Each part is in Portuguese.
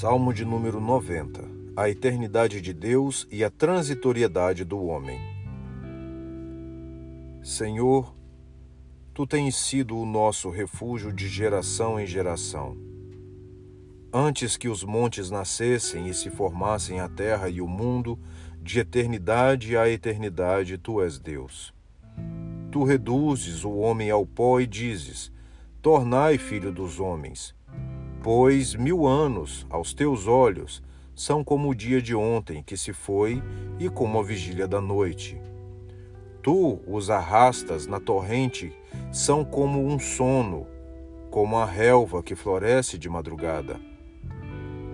Salmo de número 90 A eternidade de Deus e a transitoriedade do homem. Senhor, tu tens sido o nosso refúgio de geração em geração. Antes que os montes nascessem e se formassem a terra e o mundo, de eternidade a eternidade tu és Deus. Tu reduzes o homem ao pó e dizes: Tornai filho dos homens Pois mil anos, aos teus olhos, são como o dia de ontem que se foi e como a vigília da noite. Tu os arrastas na torrente, são como um sono, como a relva que floresce de madrugada.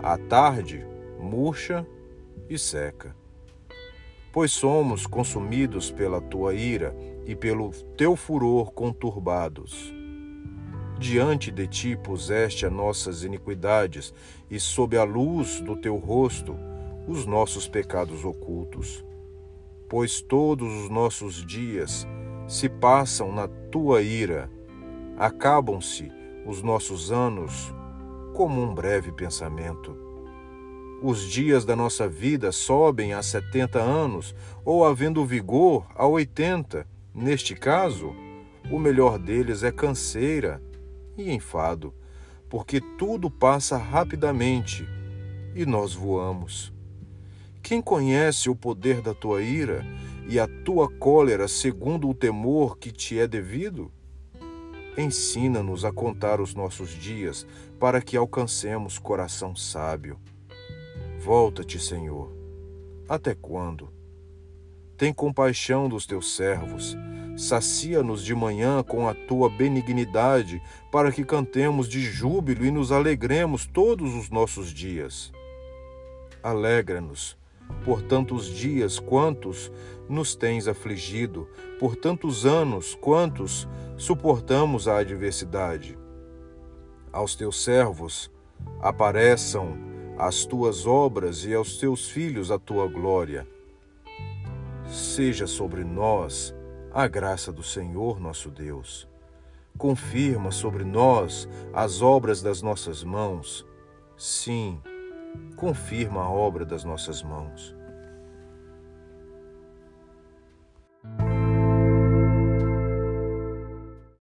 À tarde, murcha e seca. Pois somos consumidos pela tua ira e pelo teu furor conturbados. Diante de ti puseste as nossas iniquidades, e sob a luz do teu rosto os nossos pecados ocultos. Pois todos os nossos dias se passam na tua ira, acabam-se os nossos anos como um breve pensamento. Os dias da nossa vida sobem a setenta anos, ou havendo vigor a oitenta. Neste caso, o melhor deles é canseira e enfado, porque tudo passa rapidamente e nós voamos. Quem conhece o poder da tua ira e a tua cólera segundo o temor que te é devido? Ensina-nos a contar os nossos dias para que alcancemos coração sábio. Volta-te, Senhor. Até quando? Tem compaixão dos teus servos Sacia-nos de manhã com a tua benignidade, para que cantemos de júbilo e nos alegremos todos os nossos dias. Alegra-nos por tantos dias quantos nos tens afligido, por tantos anos quantos suportamos a adversidade. Aos teus servos apareçam as tuas obras e aos teus filhos a tua glória. Seja sobre nós a graça do Senhor nosso Deus. Confirma sobre nós as obras das nossas mãos. Sim, confirma a obra das nossas mãos.